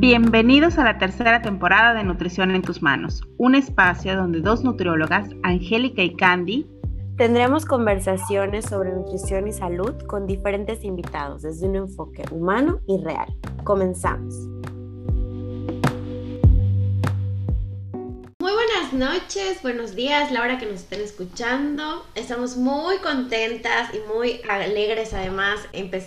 Bienvenidos a la tercera temporada de Nutrición en tus manos, un espacio donde dos nutriólogas, Angélica y Candy, tendremos conversaciones sobre nutrición y salud con diferentes invitados desde un enfoque humano y real. Comenzamos. Noches, buenos días, la hora que nos estén escuchando. Estamos muy contentas y muy alegres además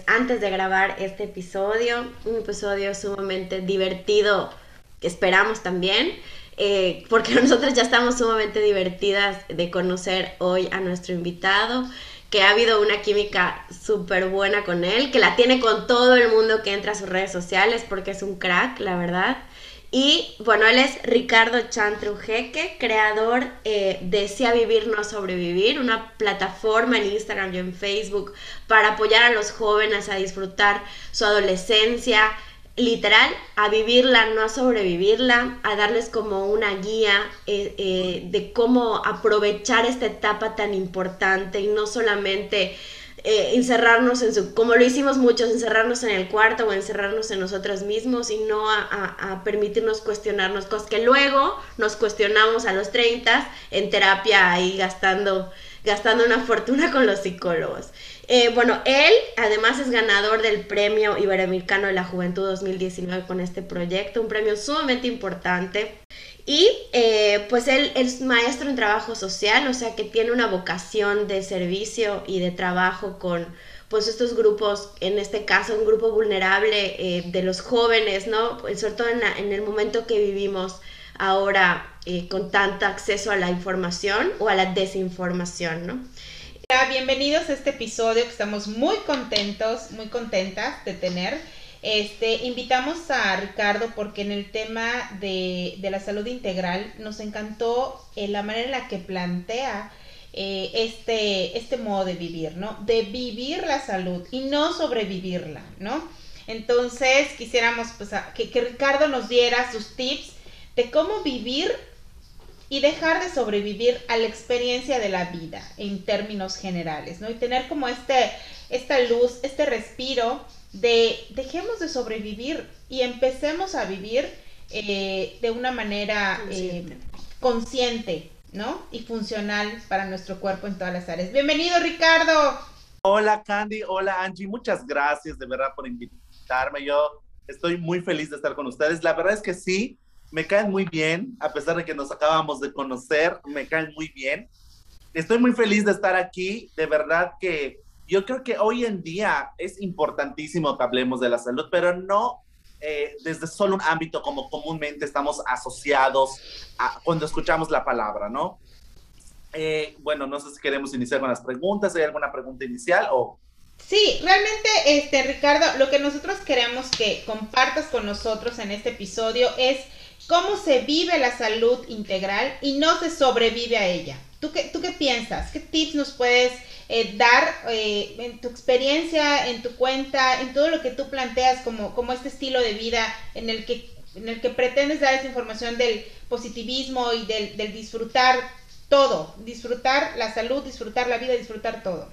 antes de grabar este episodio. Un episodio sumamente divertido que esperamos también. Eh, porque nosotros ya estamos sumamente divertidas de conocer hoy a nuestro invitado que ha habido una química súper buena con él, que la tiene con todo el mundo que entra a sus redes sociales porque es un crack, la verdad. Y bueno, él es Ricardo Chantrujeque, creador eh, de Si a Vivir No Sobrevivir, una plataforma en Instagram y en Facebook para apoyar a los jóvenes a disfrutar su adolescencia, literal, a vivirla, no a sobrevivirla, a darles como una guía eh, eh, de cómo aprovechar esta etapa tan importante y no solamente eh, encerrarnos en su, como lo hicimos muchos, encerrarnos en el cuarto o encerrarnos en nosotros mismos y no a, permitirnos cuestionarnos cosas que luego nos cuestionamos a los 30 en terapia ahí gastando, gastando una fortuna con los psicólogos. Eh, bueno, él además es ganador del Premio Iberoamericano de la Juventud 2019 con este proyecto, un premio sumamente importante. Y eh, pues él, es maestro en trabajo social, o sea que tiene una vocación de servicio y de trabajo con pues estos grupos, en este caso un grupo vulnerable eh, de los jóvenes, ¿no? Sobre todo en, el momento que vivimos ahora eh, con tanto acceso a la información o a la desinformación, ¿no? Bienvenidos a este episodio que estamos muy contentos, muy contentas de tener. Este, invitamos a Ricardo porque en el tema de, la salud integral nos encantó eh, la manera en la que plantea eh, este, este modo de vivir, ¿no? De vivir la salud y no sobrevivirla, ¿no? Entonces quisiéramos pues, que, que Ricardo nos diera sus tips de cómo vivir y dejar de sobrevivir a la experiencia de la vida en términos generales, ¿no? Y tener como este, esta luz, este respiro de dejemos de sobrevivir y empecemos a vivir eh, de una manera eh, consciente. ¿no? Y funcional para nuestro cuerpo en todas las áreas. Bienvenido, Ricardo. Hola, Candy. Hola, Angie. Muchas gracias de verdad por invitarme. Yo estoy muy feliz de estar con ustedes. La verdad es que sí, me caen muy bien, a pesar de que nos acabamos de conocer, me caen muy bien. Estoy muy feliz de estar aquí. De verdad que yo creo que hoy en día es importantísimo que hablemos de la salud, pero no eh, desde solo un ámbito como comúnmente estamos asociados a, cuando escuchamos la palabra, ¿no? Eh, bueno, no sé si queremos iniciar con las preguntas. ¿Hay alguna pregunta inicial o...? Sí, realmente, este, Ricardo, lo que nosotros queremos que compartas con nosotros en este episodio es cómo se vive la salud integral y no se sobrevive a ella. ¿Tú qué, tú qué piensas? ¿Qué tips nos puedes eh, dar eh, en tu experiencia, en tu cuenta, en todo lo que tú planteas como, como este estilo de vida en el que en el que pretendes dar esa información del positivismo y del, del disfrutar todo, disfrutar la salud, disfrutar la vida, disfrutar todo.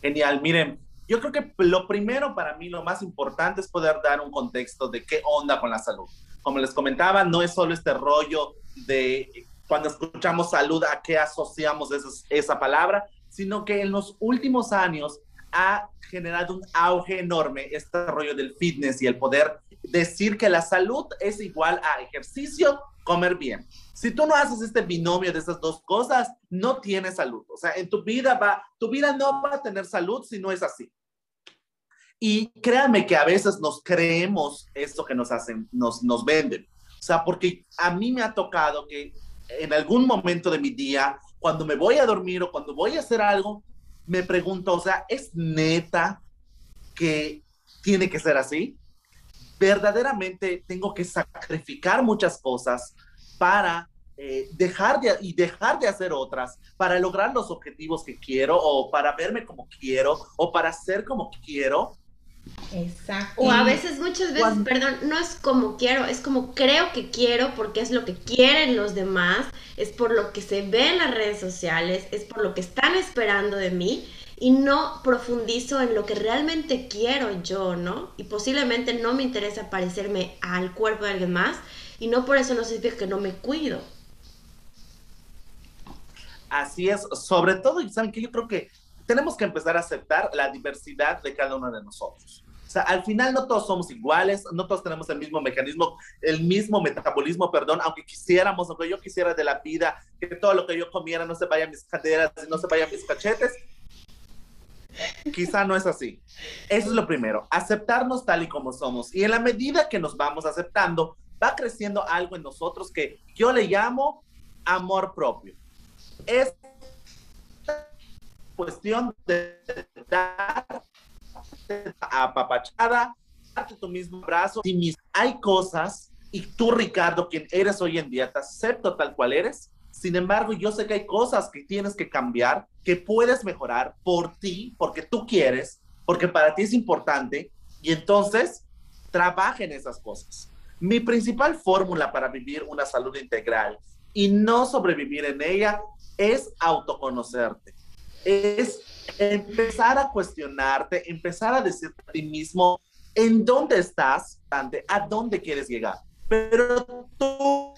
Genial, miren, yo creo que lo primero para mí, lo más importante es poder dar un contexto de qué onda con la salud. Como les comentaba, no es solo este rollo de cuando escuchamos salud, a qué asociamos esa, palabra, sino que en los últimos años ha generado un auge enorme este rollo del fitness y el poder decir que la salud es igual a ejercicio, comer bien. Si tú no haces este binomio de esas dos cosas, no tienes salud. O sea, en tu vida va, tu vida no va a tener salud si no es así. Y créanme que a veces nos creemos esto que nos hacen, nos, nos venden. O sea, porque a mí me ha tocado que en algún momento de mi día, cuando me voy a dormir o cuando voy a hacer algo, me pregunto, o sea, ¿es neta que tiene que ser así? Verdaderamente tengo que sacrificar muchas cosas para eh, dejar de, y dejar de hacer otras, para lograr los objetivos que quiero o para verme como quiero o para ser como quiero. Exacto. O a veces, muchas veces, perdón, no es como quiero, es como creo que quiero porque es lo que quieren los demás, es por lo que se ve en las redes sociales, es por lo que están esperando de mí. y no profundizo en lo que realmente quiero yo, ¿no? Y posiblemente no me interesa parecerme al cuerpo de alguien más y no por eso no significa que no me cuido. Así es, sobre todo, y saben que yo creo que tenemos que empezar a aceptar la diversidad de cada uno de nosotros. O sea, al final no todos somos iguales, no todos tenemos el mismo mecanismo, el mismo metabolismo, perdón, aunque quisiéramos, aunque yo quisiera de la vida que todo lo que yo comiera no se vaya a mis caderas, no se vaya a mis cachetes, quizá no es así. Eso es lo primero, aceptarnos tal y como somos. Y en la medida que nos vamos aceptando, va creciendo algo en nosotros que yo le llamo amor propio. Es cuestión de dar apapachada, darte tu mismo brazo. Si hay cosas, y tú, Ricardo, quien eres hoy en día, te acepto tal cual eres. Sin embargo, yo sé que hay cosas que tienes que cambiar, que puedes mejorar por ti, porque tú quieres, porque para ti es importante, y entonces trabaja en esas cosas. Mi principal fórmula para vivir una salud integral y no sobrevivir en ella es autoconocerte es empezar a cuestionarte, empezar a decirte a ti mismo en dónde estás, a dónde quieres llegar. Pero tú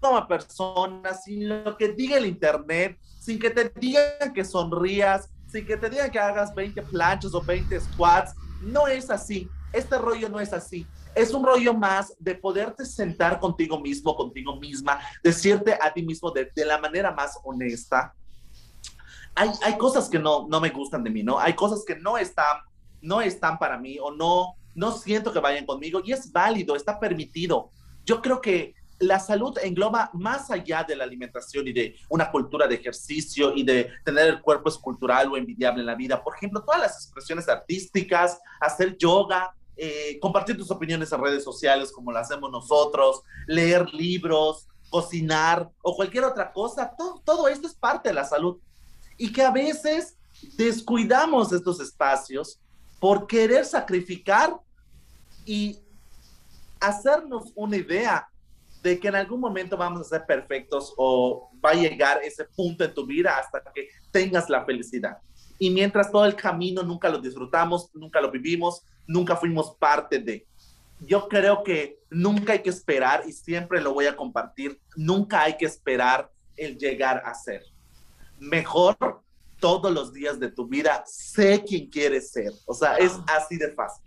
como persona, sin lo que diga el internet, sin que te digan que sonrías, sin que te digan que hagas 20 planchas o 20 squats, no es así. Este rollo no es así. Es un rollo más de poderte sentar contigo mismo, contigo misma, decirte a ti mismo de, de la manera más honesta, hay, hay cosas que no, no me gustan de mí, ¿no? Hay cosas que no están, no están para mí o no, no siento que vayan conmigo y es válido, está permitido. Yo creo que la salud engloba más allá de la alimentación y de una cultura de ejercicio y de tener el cuerpo escultural o envidiable en la vida. Por ejemplo, todas las expresiones artísticas, hacer yoga, eh, compartir tus opiniones en redes sociales como lo hacemos nosotros, leer libros, cocinar o cualquier otra cosa, todo, todo esto es parte de la salud y que a veces descuidamos estos espacios por querer sacrificar y hacernos una idea de que en algún momento vamos a ser perfectos o va a llegar ese punto en tu vida hasta que tengas la felicidad. Y mientras todo el camino nunca lo disfrutamos, nunca lo vivimos, nunca fuimos parte de. Yo creo que nunca hay que esperar, y siempre lo voy a compartir, nunca hay que esperar el llegar a ser mejor todos los días de tu vida, sé quién quieres ser. O sea, es así de fácil.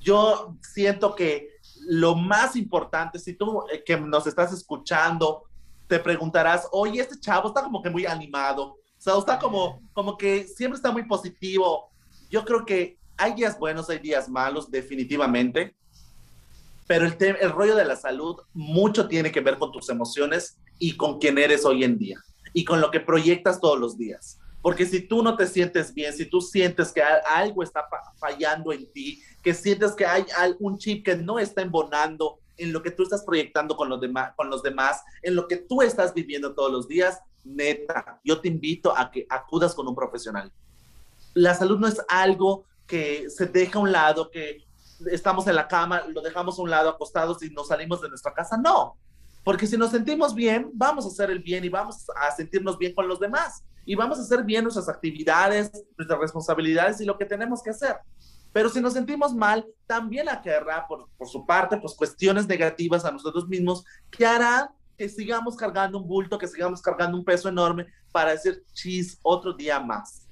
Yo siento que lo más importante, si tú eh, que nos estás escuchando, te preguntarás, oye, este chavo está como que muy animado, o sea, está como, como que siempre está muy positivo. Yo creo que hay días buenos, hay días malos, definitivamente, pero el, el rollo de la salud mucho tiene que ver con tus emociones y con quién eres hoy en día y con lo que proyectas todos los días. Porque si tú no te sientes bien, si tú sientes que algo está fallando en ti, que sientes que hay algún chip que no está embonando en lo que tú estás proyectando con los, demás, con los demás, en lo que tú estás viviendo todos los días, neta, yo te invito a que acudas con un profesional. La salud no es algo que se deja a un lado, que estamos en la cama, lo dejamos a un lado acostados y nos salimos de nuestra casa. No, porque si nos sentimos bien, vamos a hacer el bien y vamos a sentirnos bien con los demás. Y vamos a hacer bien nuestras actividades, nuestras responsabilidades y lo que tenemos que hacer. Pero si nos sentimos mal, también querrá, por, por su parte, pues cuestiones negativas a nosotros mismos que harán que sigamos cargando un bulto, que sigamos cargando un peso enorme para decir, chis, otro día más.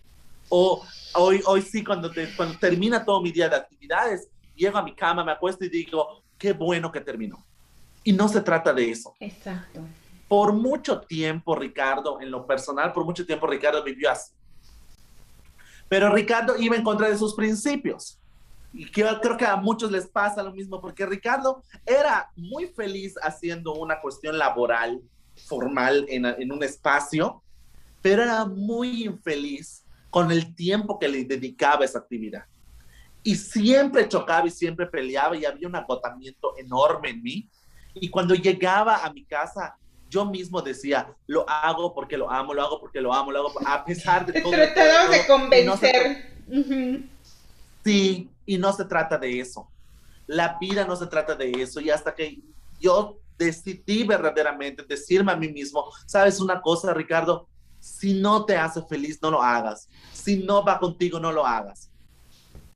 O hoy, hoy sí, cuando, cuando termina todo mi día de actividades, llego a mi cama, me acuesto y digo, qué bueno que terminó y no se trata de eso. Exacto. Por mucho tiempo, Ricardo, en lo personal, por mucho tiempo Ricardo vivió así. Pero Ricardo iba en contra de sus principios. Y creo, creo que a muchos les pasa lo mismo, porque Ricardo era muy feliz haciendo una cuestión laboral, formal, en, en un espacio, pero era muy infeliz con el tiempo que le dedicaba a esa actividad. Y siempre chocaba y siempre peleaba y había un agotamiento enorme en mí y cuando llegaba a mi casa, yo mismo decía, lo hago porque lo amo, lo hago porque lo amo, lo hago a pesar de todo. Tratamos de convencer. Sí, y no se trata de eso. La vida no se trata de eso. Y hasta que yo decidí verdaderamente decirme a mí mismo, sabes una cosa, Ricardo, Si no te hace feliz, no lo hagas. Si no va contigo, no lo hagas.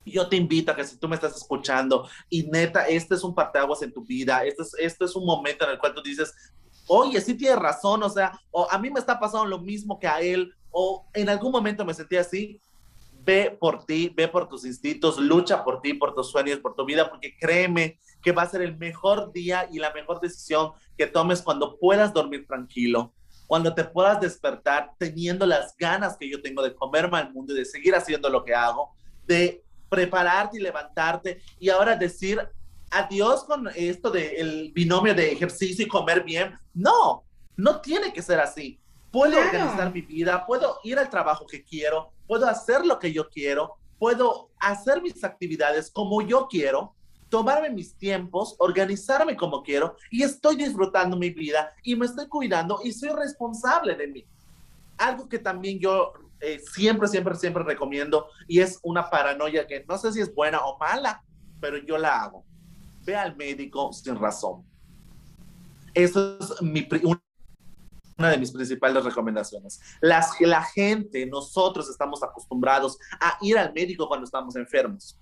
Yo te invito a que si tú me estás escuchando y neta, este es un parteaguas en tu vida, este es, este es un momento en el cual tú dices, oye, sí tienes razón, o sea, o a mí me está pasando lo mismo que a él, o en algún momento me sentí así, ve por ti, ve por tus instintos, lucha por ti, por tus sueños, por tu vida, porque créeme que va a ser el mejor día y la mejor decisión que tomes cuando puedas dormir tranquilo, cuando te puedas despertar teniendo las ganas que yo tengo de comerme al mundo y de seguir haciendo lo que hago, de prepararte y levantarte y ahora decir adiós con esto del binomio de ejercicio y comer bien. No, no tiene que ser así. Puedo organizar mi vida, puedo ir al trabajo que quiero, puedo hacer lo que yo quiero, puedo hacer mis actividades como yo quiero, tomarme mis tiempos, organizarme como quiero y estoy disfrutando mi vida y me estoy cuidando y soy responsable de mí. Algo que también yo eh, siempre, siempre, siempre recomiendo y es una paranoia que no sé si es buena o mala, pero yo la hago. Ve al médico sin razón. Eso es mi, una de mis principales recomendaciones. Las, la gente, nosotros estamos acostumbrados a ir al médico cuando estamos enfermos.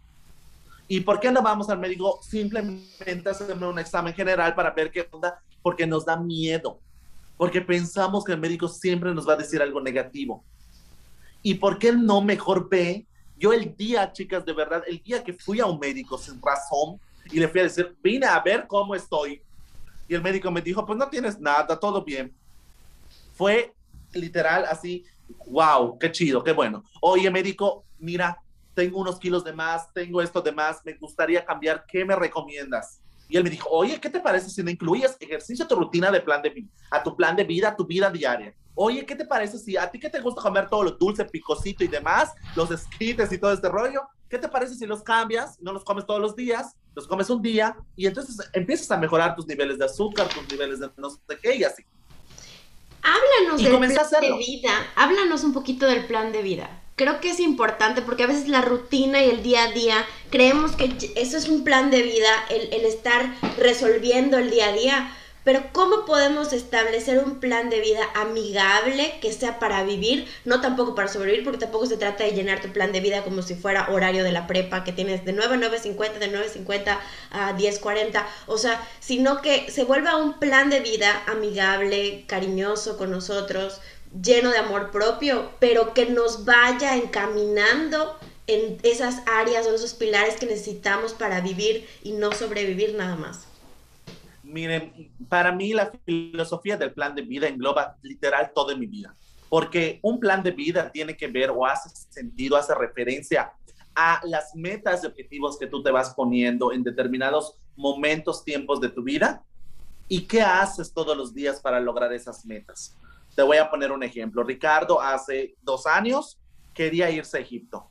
¿Y por qué no vamos al médico? Simplemente hacerme un examen general para ver qué onda, porque nos da miedo, porque pensamos que el médico siempre nos va a decir algo negativo. ¿Y por qué no mejor ve? Yo el día, chicas, de verdad, el día que fui a un médico sin razón y le fui a decir, vine a ver cómo estoy. Y el médico me dijo, pues no tienes nada, todo bien fue literal así, wow, qué chido, qué bueno. Oye, médico, mira, tengo unos kilos de más, tengo esto de más, me gustaría cambiar, ¿qué me recomiendas? Y él me dijo, oye, ¿qué te parece si no incluyes ejercicio a tu rutina de plan de vida, a tu plan de vida, a tu vida diaria? Oye, ¿qué te parece si a ti que te gusta comer todo lo dulce, picosito y demás, los esquites y todo este rollo? ¿Qué te parece si los cambias, no los comes todos los días, los comes un día y entonces empiezas a mejorar tus niveles de azúcar, tus niveles de no sé qué y así? Háblanos del plan de vida, háblanos un poquito del plan de vida. Creo que es importante porque a veces la rutina y el día a día creemos que eso es un plan de vida, el, el estar resolviendo el día a día, pero ¿cómo podemos establecer un plan de vida amigable que sea para vivir, no tampoco para sobrevivir, porque tampoco se trata de llenar tu plan de vida como si fuera horario de la prepa que tienes de 9 a 9.50, de 9.50 a 10.40, o sea, sino que se vuelva un plan de vida amigable, cariñoso con nosotros, lleno de amor propio, pero que nos vaya encaminando en esas áreas o esos pilares que necesitamos para vivir y no sobrevivir nada más. Miren, para mí la filosofía del plan de vida engloba literal toda mi vida, porque un plan de vida tiene que ver o hace sentido, hace referencia a las metas y objetivos que tú te vas poniendo en determinados momentos, tiempos de tu vida y qué haces todos los días para lograr esas metas. Te voy a poner un ejemplo. Ricardo hace dos años quería irse a Egipto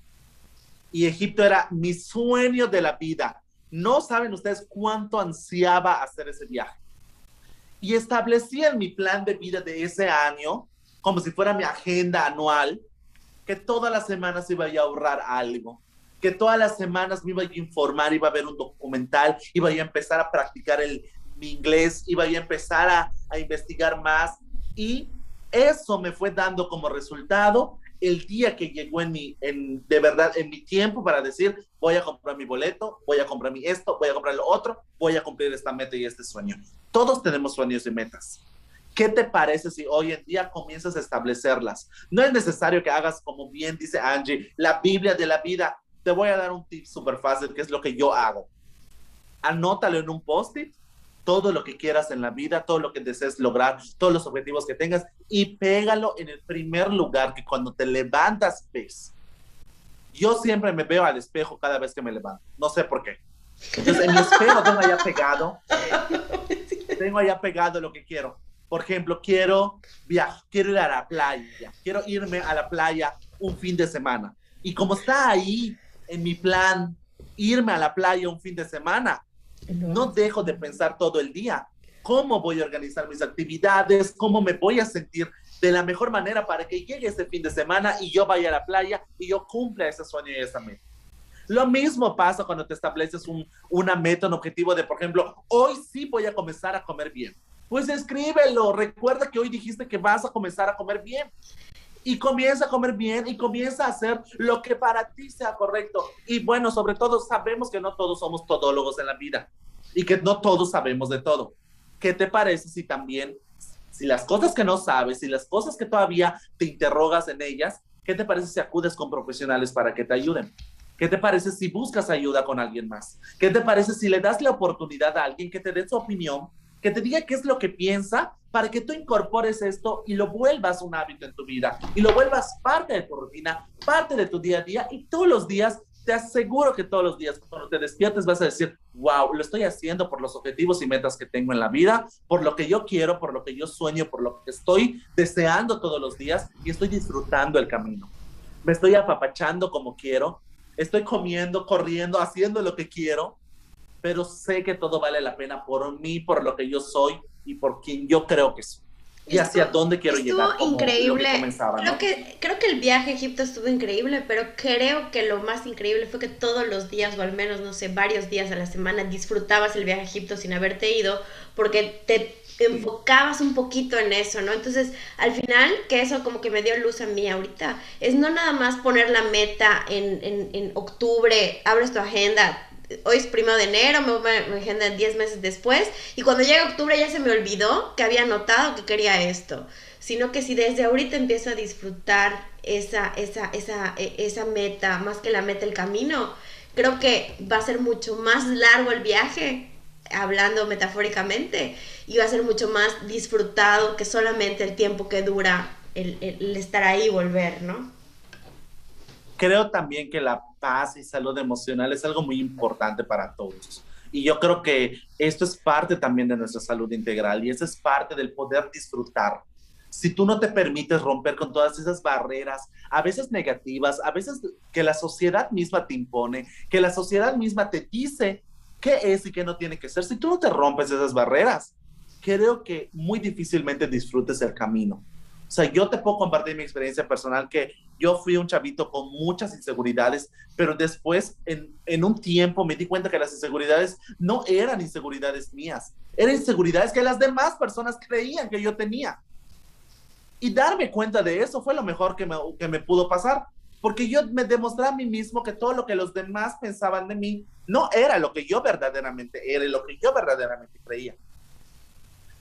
y Egipto era mi sueño de la vida no saben ustedes cuánto ansiaba hacer ese viaje. Y establecí en mi plan de vida de ese año, como si fuera mi agenda anual, que todas las semanas iba a ahorrar algo, que todas las semanas me iba a informar, iba a ver un documental, iba a empezar a practicar el, mi inglés, iba a empezar a, a investigar más. Y eso me fue dando como resultado el día que llegó en mi, de verdad, en mi tiempo para decir, voy a comprar mi boleto, voy a comprar mi esto, voy a comprar lo otro, voy a cumplir esta meta y este sueño. Todos tenemos sueños y metas. ¿Qué te parece si hoy en día comienzas a establecerlas? No es necesario que hagas, como bien dice Angie, la Biblia de la vida. Te voy a dar un tip súper fácil, que es lo que yo hago. Anótalo en un post-it todo lo que quieras en la vida, todo lo que desees lograr, todos los objetivos que tengas y pégalo en el primer lugar que cuando te levantas ves. Yo siempre me veo al espejo cada vez que me levanto, no sé por qué. Entonces en mi espejo tengo allá pegado, tengo allá pegado lo que quiero. Por ejemplo, quiero viajar, quiero ir a la playa, quiero irme a la playa un fin de semana. Y como está ahí en mi plan, irme a la playa un fin de semana, no dejo de pensar todo el día cómo voy a organizar mis actividades, cómo me voy a sentir de la mejor manera para que llegue ese fin de semana y yo vaya a la playa y yo cumpla ese sueño y esa meta. Lo mismo pasa cuando te estableces un, una meta, un objetivo de, por ejemplo, hoy sí voy a comenzar a comer bien. Pues escríbelo, recuerda que hoy dijiste que vas a comenzar a comer bien. Y comienza a comer bien y comienza a hacer lo que para ti sea correcto. Y bueno, sobre todo sabemos que no todos somos todólogos en la vida y que no todos sabemos de todo. ¿Qué te parece si también, si las cosas que no sabes, si las cosas que todavía te interrogas en ellas, ¿qué te parece si acudes con profesionales para que te ayuden? ¿Qué te parece si buscas ayuda con alguien más? ¿Qué te parece si le das la oportunidad a alguien que te dé su opinión, que te diga qué es lo que piensa para que tú incorpores esto y lo vuelvas un hábito en tu vida y lo vuelvas parte de tu rutina, parte de tu día a día y todos los días te aseguro que todos los días cuando te despiertes vas a decir, wow, lo estoy haciendo por los objetivos y metas que tengo en la vida, por lo que yo quiero, por lo que yo sueño, por lo que estoy deseando todos los días y estoy disfrutando el camino. Me estoy apapachando como quiero, estoy comiendo, corriendo, haciendo lo que quiero, pero sé que todo vale la pena por mí, por lo que yo soy y por quien yo creo que soy y hacia dónde quiero llegar. Como increíble. creo, que, creo que el viaje a Egipto estuvo increíble, pero creo que lo más increíble fue que todos los días, o al menos, no sé, varios días a la semana, disfrutabas el viaje a Egipto sin haberte ido, porque te enfocabas un poquito en eso, ¿no? Entonces, al final, que eso como que me dio luz a mí ahorita, es no nada más poner la meta en, en, en octubre, abres tu agenda, hoy es primero de enero, me a agenda 10 meses después, y cuando llega octubre ya se me olvidó que había notado que quería esto, sino que si desde ahorita empiezo a disfrutar esa, esa, esa, e, esa meta, más que la meta, el camino, creo que va a ser mucho más largo el viaje, hablando metafóricamente, y va a ser mucho más disfrutado que solamente el tiempo que dura el, el estar ahí y volver, ¿no? creo también que la paz y salud emocional es algo muy importante para todos. Y yo creo que esto es parte también de nuestra salud integral y eso es parte del poder disfrutar. Si tú no te permites romper con todas esas barreras, a veces negativas, a veces que la sociedad misma te impone, que la sociedad misma te dice qué es y qué no tiene que ser, si tú no te rompes esas barreras, creo que muy difícilmente disfrutes el camino. O sea, yo te puedo compartir mi experiencia personal que yo fui un chavito con muchas inseguridades, pero después en, en, un tiempo me di cuenta que las inseguridades no eran inseguridades mías, eran inseguridades que las demás personas creían que yo tenía. Y darme cuenta de eso fue lo mejor que me, que me pudo pasar, porque yo me demostré a mí mismo que todo lo que los demás pensaban de mí no era lo que yo verdaderamente era y lo que yo verdaderamente creía.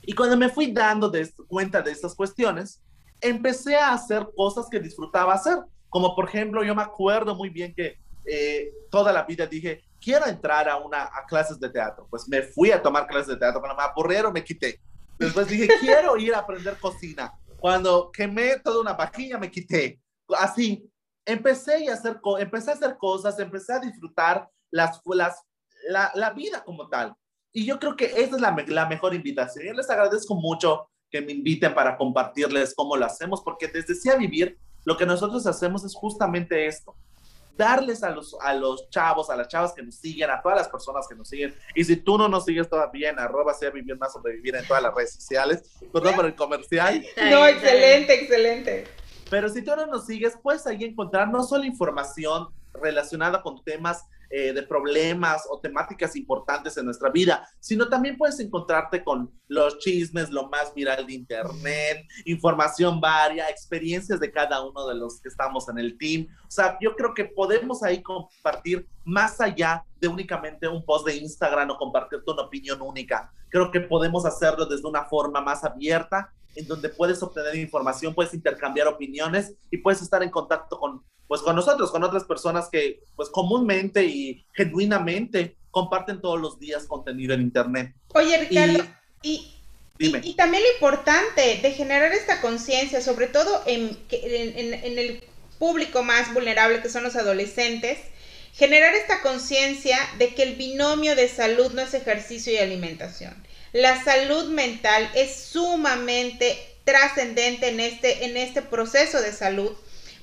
Y cuando me fui dando de, cuenta de estas cuestiones, empecé a hacer cosas que disfrutaba hacer. Como por ejemplo, yo me acuerdo muy bien que eh, toda la vida dije, quiero entrar a, una, a clases de teatro. Pues me fui a tomar clases de teatro. Cuando me aburrieron, me quité. Después dije, quiero ir a aprender cocina. Cuando quemé toda una vajilla, me quité. Así, empecé a hacer, empecé a hacer cosas, empecé a disfrutar las, las, la, la vida como tal. Y yo creo que esa es la, la mejor invitación. Yo les agradezco mucho que me inviten para compartirles cómo lo hacemos, porque desde Sí a Vivir, lo que nosotros hacemos es justamente esto, darles a los, a los chavos, a las chavas que nos siguen, a todas las personas que nos siguen, y si tú no nos sigues todavía en arroba sea vivir más sobrevivir en todas las redes sociales, perdón por el comercial. No, excelente, excelente. Pero si tú no nos sigues, puedes ahí encontrar no solo información relacionada con temas eh, de problemas o temáticas importantes en nuestra vida, sino también puedes encontrarte con los chismes, lo más viral de Internet, información varia, experiencias de cada uno de los que estamos en el team. O sea, yo creo que podemos ahí compartir más allá de únicamente un post de Instagram o compartirte una opinión única. Creo que podemos hacerlo desde una forma más abierta en donde puedes obtener información, puedes intercambiar opiniones y puedes estar en contacto con pues con nosotros, con otras personas que pues comúnmente y genuinamente comparten todos los días contenido en Internet. Oye, Ricardo, y, y, también lo importante de generar esta conciencia, sobre todo en, en, en el público más vulnerable que son los adolescentes, generar esta conciencia de que el binomio de salud no es ejercicio y alimentación. La salud mental es sumamente trascendente en este, en este proceso de salud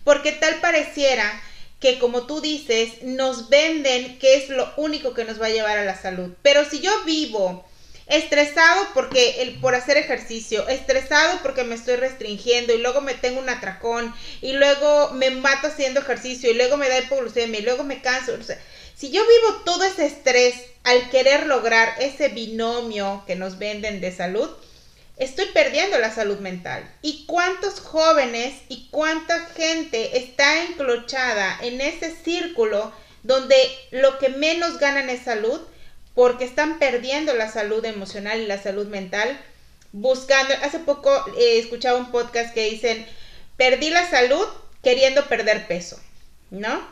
porque tal pareciera que como tú dices, nos venden que es lo único que nos va a llevar a la salud. Pero si yo vivo estresado porque el, por hacer ejercicio, estresado porque me estoy restringiendo y luego me tengo un atracón y luego me mato haciendo ejercicio y luego me da hipoglucemia y luego me canso. si yo vivo todo ese estrés al querer lograr ese binomio que nos venden de salud, estoy perdiendo la salud mental. ¿Y cuántos jóvenes y cuánta gente está enclochada en ese círculo donde lo que menos ganan es salud porque están perdiendo la salud emocional y la salud mental? Buscando, hace poco he escuchado un podcast que dicen, perdí la salud queriendo perder peso, ¿no?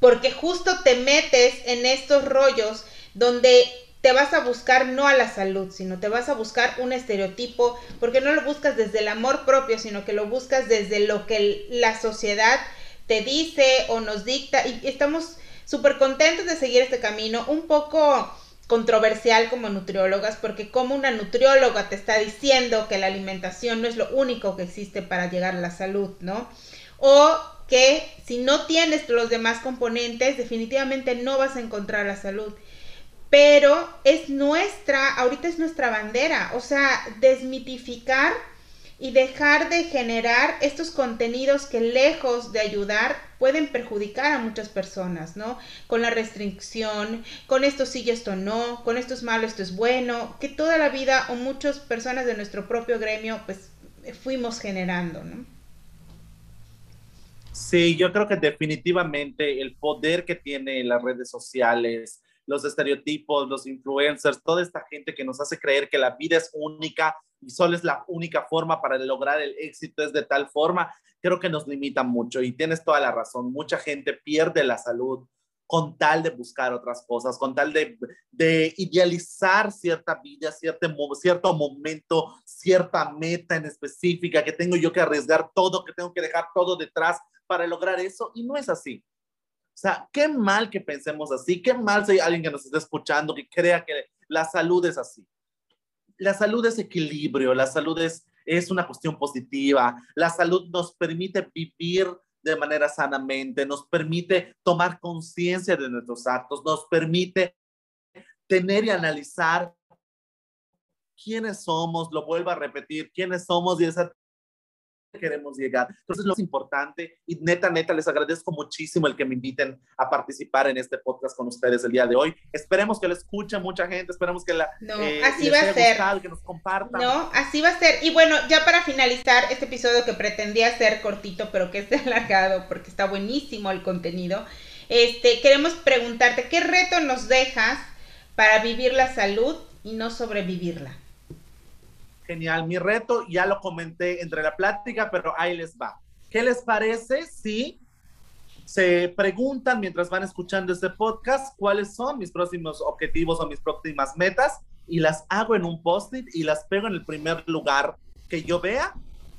Porque justo te metes en estos rollos donde te vas a buscar no a la salud, sino te vas a buscar un estereotipo, porque no lo buscas desde el amor propio, sino que lo buscas desde lo que la sociedad te dice o nos dicta. Y estamos súper contentos de seguir este camino, un poco controversial como nutriólogas, porque como una nutrióloga te está diciendo que la alimentación no es lo único que existe para llegar a la salud, ¿no? O que si no tienes los demás componentes, definitivamente no vas a encontrar la salud pero es nuestra, ahorita es nuestra bandera, o sea, desmitificar y dejar de generar estos contenidos que lejos de ayudar pueden perjudicar a muchas personas, ¿no? Con la restricción, con esto sí y esto no, con esto es malo, esto es bueno, que toda la vida o muchas personas de nuestro propio gremio pues fuimos generando, ¿no? Sí, yo creo que definitivamente el poder que tiene las redes sociales, los estereotipos, los influencers, toda esta gente que nos hace creer que la vida es única y solo es la única forma para lograr el éxito es de tal forma, creo que nos limita mucho y tienes toda la razón. Mucha gente pierde la salud con tal de buscar otras cosas, con tal de, de idealizar cierta vida, cierto, cierto momento, cierta meta en específica, que tengo yo que arriesgar todo, que tengo que dejar todo detrás para lograr eso. Y no es así. O sea, qué mal que pensemos así, qué mal si hay alguien que nos esté escuchando que crea que la salud es así. La salud es equilibrio, la salud es, es una cuestión positiva, la salud nos permite vivir de manera sanamente, nos permite tomar conciencia de nuestros actos, nos permite tener y analizar quiénes somos, lo vuelvo a repetir, quiénes somos y esa queremos llegar. Entonces, lo importante, y neta, neta, les agradezco muchísimo el que me inviten a participar en este podcast con ustedes el día de hoy. Esperemos que lo escuche mucha gente, esperemos que la... No, eh, así va a ser. que nos compartan. No, así va a ser. Y bueno, ya para finalizar este episodio que pretendía ser cortito, pero que esté alargado porque está buenísimo el contenido, este, queremos preguntarte, ¿qué reto nos dejas para vivir la salud y no sobrevivirla? Genial, mi reto ya lo comenté entre la plática, pero ahí les va. ¿Qué les parece si se preguntan mientras van escuchando este podcast cuáles son mis próximos objetivos o mis próximas metas y las hago en un post-it y las pego en el primer lugar que yo vea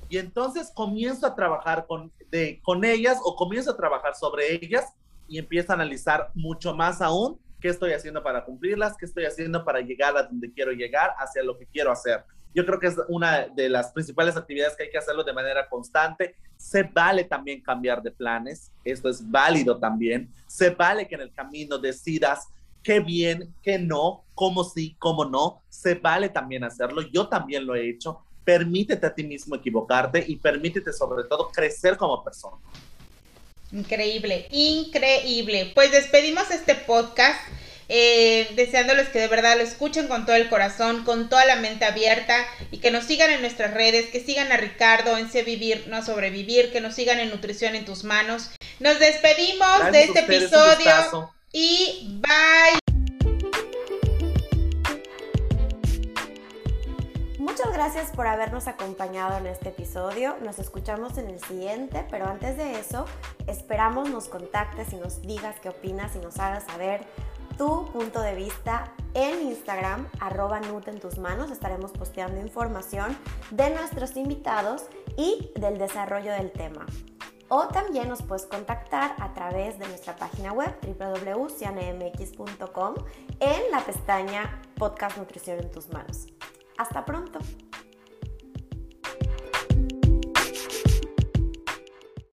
y entonces comienzo a trabajar con, de, con ellas o comienzo a trabajar sobre ellas y empiezo a analizar mucho más aún qué estoy haciendo para cumplirlas, qué estoy haciendo para llegar a donde quiero llegar, hacia lo que quiero hacer. Yo creo que es una de las principales actividades que hay que hacerlo de manera constante. Se vale también cambiar de planes, esto es válido también. Se vale que en el camino decidas qué bien, qué no, cómo sí, cómo no. Se vale también hacerlo. Yo también lo he hecho. Permítete a ti mismo equivocarte y permítete sobre todo crecer como persona. Increíble, increíble. Pues despedimos este podcast. Eh, deseándoles que de verdad lo escuchen con todo el corazón, con toda la mente abierta y que nos sigan en nuestras redes, que sigan a Ricardo en Se Vivir, No Sobrevivir, que nos sigan en Nutrición en tus manos. Nos despedimos de este episodio y bye. Muchas gracias por habernos acompañado en este episodio. Nos escuchamos en el siguiente, pero antes de eso, esperamos nos contactes y nos digas qué opinas y nos hagas saber tu punto de vista en Instagram, arroba en tus manos. Estaremos posteando información de nuestros invitados y del desarrollo del tema. O también nos puedes contactar a través de nuestra página web www.cianemx.com en la pestaña Podcast Nutrición en tus manos. Hasta pronto.